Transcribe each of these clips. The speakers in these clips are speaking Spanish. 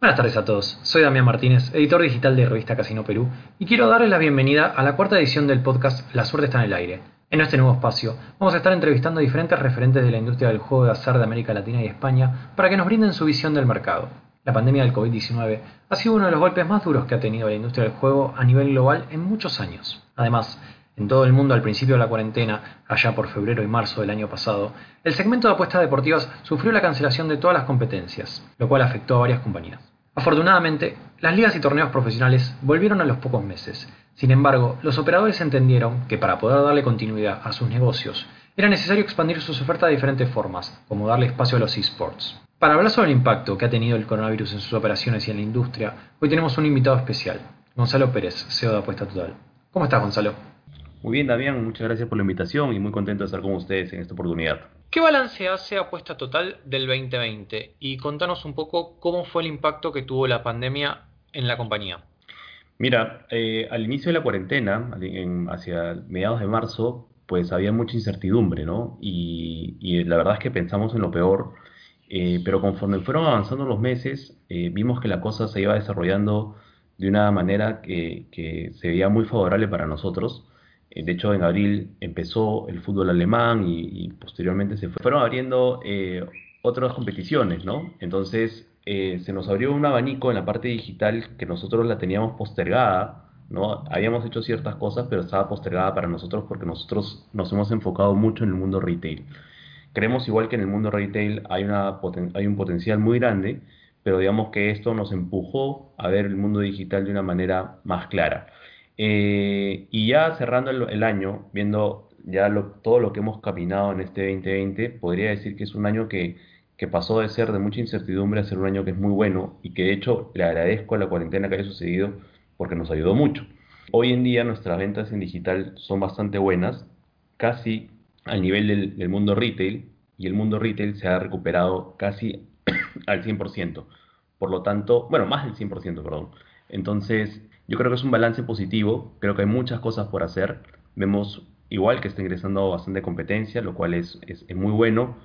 Buenas tardes a todos, soy Damián Martínez, editor digital de Revista Casino Perú, y quiero darles la bienvenida a la cuarta edición del podcast La suerte está en el aire. En este nuevo espacio vamos a estar entrevistando a diferentes referentes de la industria del juego de azar de América Latina y España para que nos brinden su visión del mercado. La pandemia del COVID-19 ha sido uno de los golpes más duros que ha tenido la industria del juego a nivel global en muchos años. Además, en todo el mundo al principio de la cuarentena, allá por febrero y marzo del año pasado, el segmento de apuestas deportivas sufrió la cancelación de todas las competencias, lo cual afectó a varias compañías. Afortunadamente, las ligas y torneos profesionales volvieron a los pocos meses. Sin embargo, los operadores entendieron que para poder darle continuidad a sus negocios, era necesario expandir sus ofertas de diferentes formas, como darle espacio a los esports. Para hablar sobre el impacto que ha tenido el coronavirus en sus operaciones y en la industria, hoy tenemos un invitado especial, Gonzalo Pérez, CEO de Apuesta Total. ¿Cómo estás, Gonzalo? Muy bien, Damián, muchas gracias por la invitación y muy contento de estar con ustedes en esta oportunidad. ¿Qué balance hace Apuesta Total del 2020? Y contanos un poco cómo fue el impacto que tuvo la pandemia en la compañía. Mira, eh, al inicio de la cuarentena, hacia mediados de marzo, pues había mucha incertidumbre, ¿no? Y, la verdad es que pensamos en lo peor, eh, pero conforme fueron avanzando los meses, eh, vimos que la cosa se iba desarrollando de una manera que, que se veía muy favorable para nosotros. Eh, de hecho, en abril empezó el fútbol alemán y, posteriormente se fueron abriendo eh, otras competiciones, ¿no? Entonces, eh, se nos abrió un abanico en la parte digital que nosotros la teníamos postergada, ¿no? Habíamos hecho ciertas cosas, pero estaba postergada para nosotros porque nosotros nos hemos enfocado mucho en el mundo retail. Creemos igual que en el mundo retail hay, una, hay un potencial muy grande, pero digamos que esto nos empujó a ver el mundo digital de una manera más clara. Eh, y ya cerrando el, año, viendo ya todo lo que hemos caminado en este 2020, podría decir que es un año que, que, pasó de ser de mucha incertidumbre a ser un año que es muy bueno y que de hecho le agradezco a la cuarentena que haya sucedido porque nos ayudó mucho. Hoy en día nuestras ventas en digital son bastante buenas, casi al nivel del, del mundo retail, y el mundo retail se ha recuperado casi al 100%. Por lo tanto, bueno, más del 100%, perdón. Entonces, yo creo que es un balance positivo, creo que hay muchas cosas por hacer. Vemos igual que está ingresando bastante competencia, lo cual es, es, muy bueno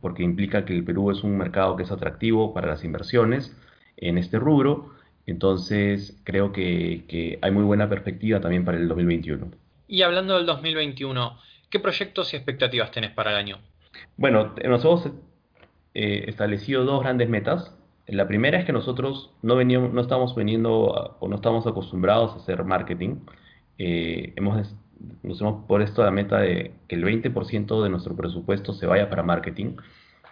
porque implica que el Perú es un mercado que es atractivo para las inversiones en este rubro. Entonces creo que, que hay muy buena perspectiva también para el 2021. Y hablando del 2021, ¿qué proyectos y expectativas tenés para el año? Bueno, nos hemos eh, establecido dos grandes metas. La primera es que nosotros no, veníamos, no estamos veniendo o no estamos acostumbrados a hacer marketing. Eh, hemos, nos hemos puesto la meta de que el 20% de nuestro presupuesto se vaya para marketing.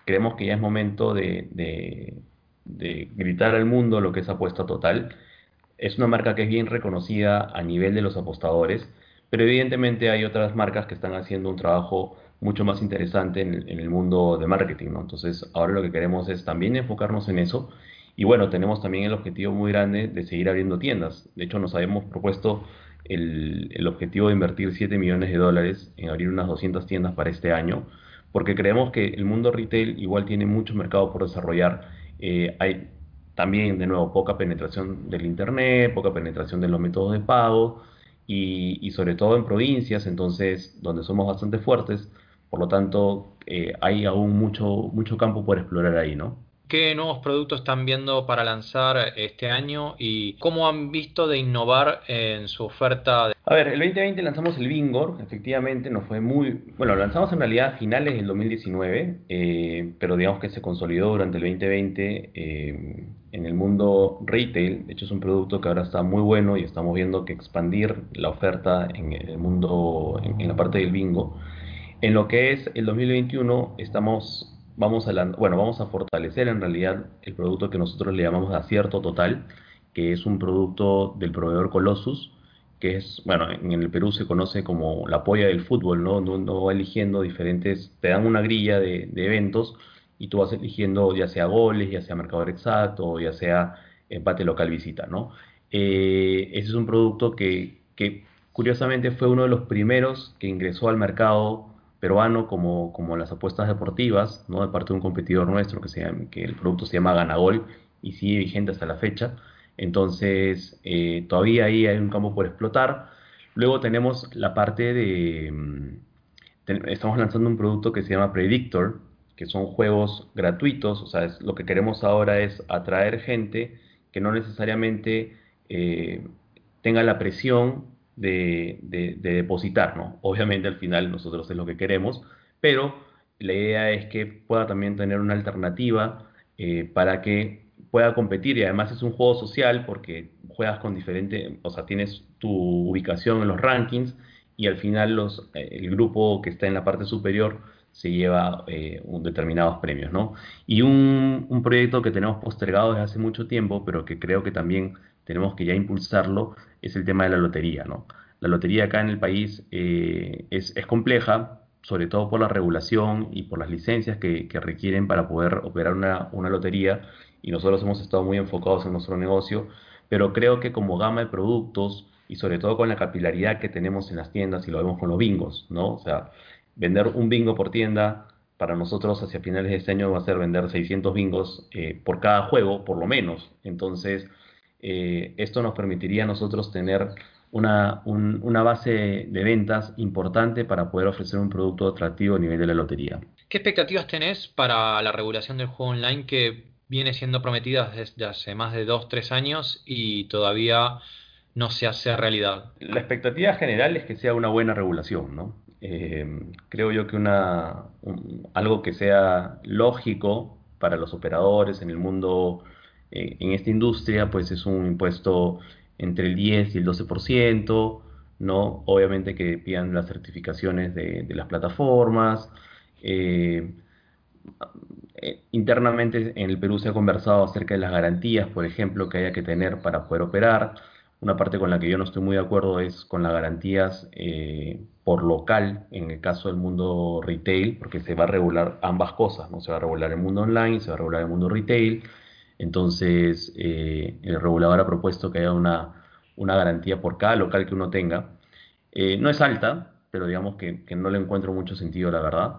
Creemos que ya es momento de, de, gritar al mundo lo que es apuesta total. Es una marca que es bien reconocida a nivel de los apostadores, pero evidentemente hay otras marcas que están haciendo un trabajo mucho más interesante en el, mundo de marketing, ¿no? Entonces, ahora lo que queremos es también enfocarnos en eso. Y bueno, tenemos también el objetivo muy grande de seguir abriendo tiendas. De hecho, nos habíamos propuesto el, objetivo de invertir 7 millones de dólares en abrir unas 200 tiendas para este año, porque creemos que el mundo retail igual tiene mucho mercado por desarrollar. Eh, hay también, de nuevo, poca penetración del Internet, poca penetración de los métodos de pago y, y sobre todo en provincias, entonces, donde somos bastante fuertes, por lo tanto, eh, hay aún mucho, mucho campo por explorar ahí, ¿no? ¿Qué nuevos productos están viendo para lanzar este año y cómo han visto de innovar en su oferta? A ver, el 2020 lanzamos el Bingor, efectivamente nos fue muy... Bueno, lo lanzamos en realidad a finales del 2019, eh, pero digamos que se consolidó durante el 2020 eh, en el mundo retail. De hecho es un producto que ahora está muy bueno y estamos viendo que expandir la oferta en el mundo, en la parte del bingo. En lo que es el 2021 estamos vamos a bueno, vamos a fortalecer en realidad el producto que nosotros le llamamos acierto total, que es un producto del proveedor Colossus, que es, bueno, en el Perú se conoce como la polla del fútbol, ¿no? Uno va eligiendo diferentes, te dan una grilla de, eventos y tú vas eligiendo ya sea goles, ya sea marcador exacto, ya sea empate local visita, ¿no? Eh, ese es un producto que curiosamente fue uno de los primeros que ingresó al mercado peruano como, como las apuestas deportivas, ¿no? de parte de un competidor nuestro que, se que el producto se llama Ganagol y sigue vigente hasta la fecha. Entonces, eh, todavía ahí hay un campo por explotar. Luego tenemos la parte de... Mm, estamos lanzando un producto que se llama Predictor, que son juegos gratuitos, o sea, lo que queremos ahora es atraer gente que no necesariamente eh, tenga la presión de, depositar, ¿no? Obviamente al final nosotros es lo que queremos, pero la idea es que pueda también tener una alternativa eh, para que pueda competir y además es un juego social porque juegas con diferentes, o sea, tienes tu ubicación en los rankings y al final los, eh, el grupo que está en la parte superior se lleva eh, determinados premios, ¿no? Y un, proyecto que tenemos postergado desde hace mucho tiempo, pero que creo que también tenemos que ya impulsarlo, es el tema de la lotería, ¿no? La lotería acá en el país eh, es, compleja, sobre todo por la regulación y por las licencias que, que requieren para poder operar una, una lotería, y nosotros hemos estado muy enfocados en nuestro negocio, pero creo que como gama de productos, y sobre todo con la capilaridad que tenemos en las tiendas y lo vemos con los bingos, ¿no? O sea, vender un bingo por tienda para nosotros hacia finales de este año va a ser vender 600 bingos eh, por cada juego, por lo menos. Entonces, eh, esto nos permitiría a nosotros tener una, una, base de ventas importante para poder ofrecer un producto atractivo a nivel de la lotería. ¿Qué expectativas tenés para la regulación del juego online que viene siendo prometida desde hace más de 2-3 años y todavía no se hace realidad? La expectativa general es que sea una buena regulación, ¿no? Eh, creo yo que una, algo que sea lógico para los operadores en el mundo, eh, en esta industria, pues es un impuesto entre el 10 y el 12%, ¿no? Obviamente que pidan las certificaciones de, las plataformas. Eh, internamente en el Perú se ha conversado acerca de las garantías, por ejemplo, que haya que tener para poder operar. Una parte con la que yo no estoy muy de acuerdo es con las garantías eh, por local, en el caso del mundo retail, porque se va a regular ambas cosas, ¿no? Se va a regular el mundo online, se va a regular el mundo retail. Entonces, eh, el regulador ha propuesto que haya una, una, garantía por cada local que uno tenga. Eh, no es alta, pero digamos que, que, no le encuentro mucho sentido, la verdad.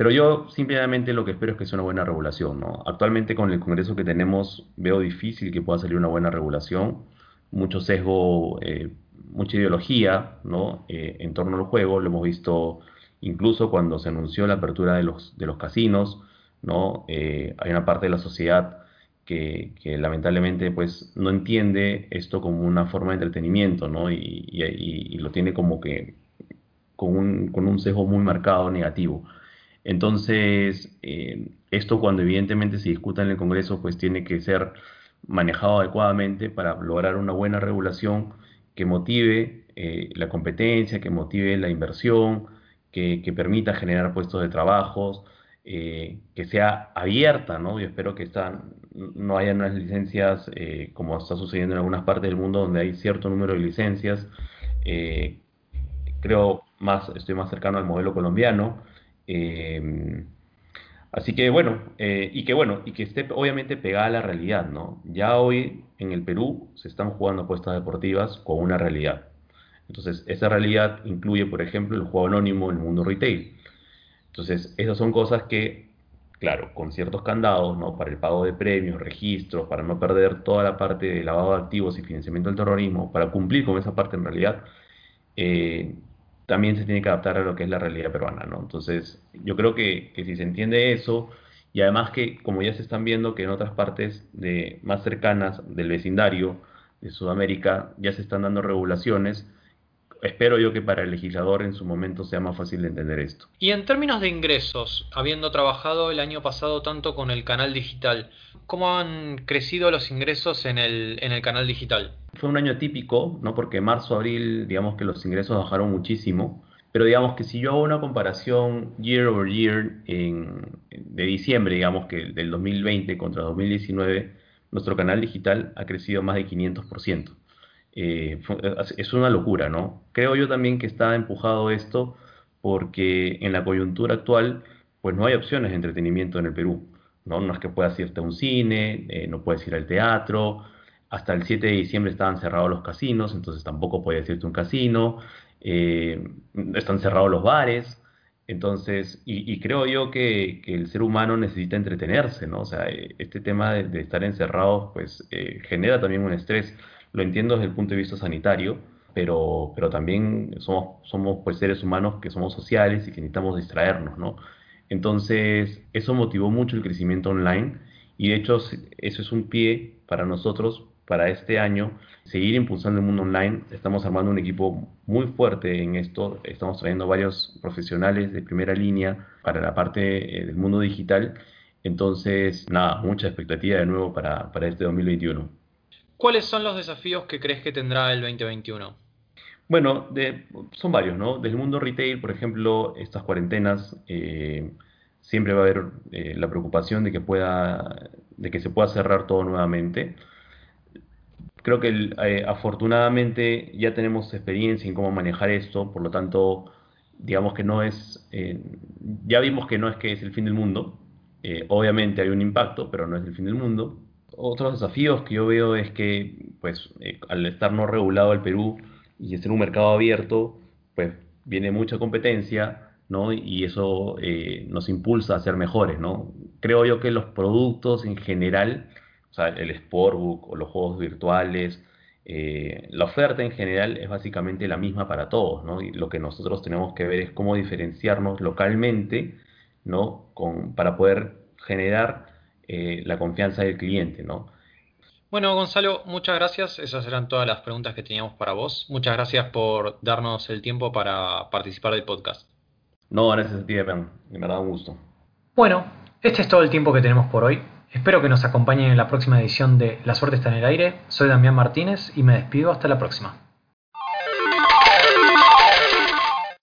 Pero yo simplemente lo que espero es que sea una buena regulación. ¿no? Actualmente con el Congreso que tenemos veo difícil que pueda salir una buena regulación. Mucho sesgo, eh, mucha ideología ¿no? Eh, en torno al juego. Lo hemos visto incluso cuando se anunció la apertura de los, de los casinos. ¿no? Eh, hay una parte de la sociedad que, lamentablemente pues, no entiende esto como una forma de entretenimiento ¿no? y, y lo tiene como que con un, con un sesgo muy marcado negativo. Entonces, eh, esto cuando evidentemente se discuta en el Congreso, pues tiene que ser manejado adecuadamente para lograr una buena regulación que motive eh, la competencia, que motive la inversión, que, permita generar puestos de trabajo, eh, que sea abierta, ¿no? Yo espero que no haya unas licencias como está sucediendo en algunas partes del mundo donde hay cierto número de licencias. creo más, estoy más cercano al modelo colombiano, Em, así que bueno, eh, y que bueno, y que esté obviamente pegada a la realidad, ¿no? Ya hoy en el Perú se están jugando apuestas deportivas con una realidad. Entonces, esa realidad incluye, por ejemplo, el juego anónimo en el mundo retail. Entonces, esas son cosas que, claro, con ciertos candados, ¿no? Para el pago de premios, registros, para no perder toda la parte de lavado de activos y financiamiento del terrorismo, para cumplir con esa parte en realidad, eh, también se tiene que adaptar a lo que es la realidad peruana, ¿no? Entonces, yo creo que, si se entiende eso, y además que como ya se están viendo que en otras partes de, más cercanas del vecindario de Sudamérica ya se están dando regulaciones, espero yo que para el legislador en su momento sea más fácil de entender esto. Y en términos de ingresos, habiendo trabajado el año pasado tanto con el canal digital, ¿cómo han crecido los ingresos en el, en el canal digital? Fue un año típico, ¿no? Porque marzo, abril, digamos que los ingresos bajaron muchísimo. Pero digamos que si yo hago una comparación year over year en, de diciembre, digamos que del 2020 contra 2019, nuestro canal digital ha crecido más de 500%. Eh, es una locura, ¿no? Creo yo también que está empujado esto porque en la coyuntura actual, pues no hay opciones de entretenimiento en el Perú, ¿no? No es que puedas irte a un cine, eh, no puedes ir al teatro, hasta el 7 de diciembre estaban cerrados los casinos, entonces tampoco puedes irte a un casino, eh, están cerrados los bares, entonces, y, creo yo que, el ser humano necesita entretenerse, ¿no? O sea, este tema de, estar encerrados, pues genera también un estrés lo entiendo desde el punto de vista sanitario, pero, pero también somos, somos pues seres humanos que somos sociales y que necesitamos distraernos, ¿no? Entonces, eso motivó mucho el crecimiento online y de hecho eso es un pie para nosotros para este año seguir impulsando el mundo online. Estamos armando un equipo muy fuerte en esto. Estamos trayendo varios profesionales de primera línea para la parte eh, del mundo digital. Entonces, nada, mucha expectativa de nuevo para, para este 2021. ¿Cuáles son los desafíos que crees que tendrá el 2021? Bueno, son varios, ¿no? Del mundo retail, por ejemplo, estas cuarentenas, eh, siempre va a haber eh, la preocupación de que, pueda, de que se pueda cerrar todo nuevamente creo que eh, afortunadamente ya tenemos experiencia en cómo manejar esto, por lo tanto, digamos que no es, ya vimos que no es que es el fin del mundo, obviamente hay un impacto, pero no es el fin del mundo. Otros desafíos que yo veo es que, pues, al estar no regulado el Perú y ser un mercado abierto, pues viene mucha competencia, ¿no? Y eso nos impulsa a ser mejores, ¿no? Creo yo que los productos en general o sea, el Sportbook o los juegos virtuales. Eh, la oferta en general es básicamente la misma para todos, ¿no? Y lo que nosotros tenemos que ver es cómo diferenciarnos localmente, ¿no? Con, para poder generar eh, la confianza del cliente, ¿no? Bueno, Gonzalo, muchas gracias. Esas eran todas las preguntas que teníamos para vos. Muchas gracias por darnos el tiempo para participar del podcast. No, gracias a ti, Me verdad, un gusto. Bueno, este es todo el tiempo que tenemos por hoy. Espero que nos acompañen en la próxima edición de La suerte está en el aire. Soy Damián Martínez y me despido hasta la próxima.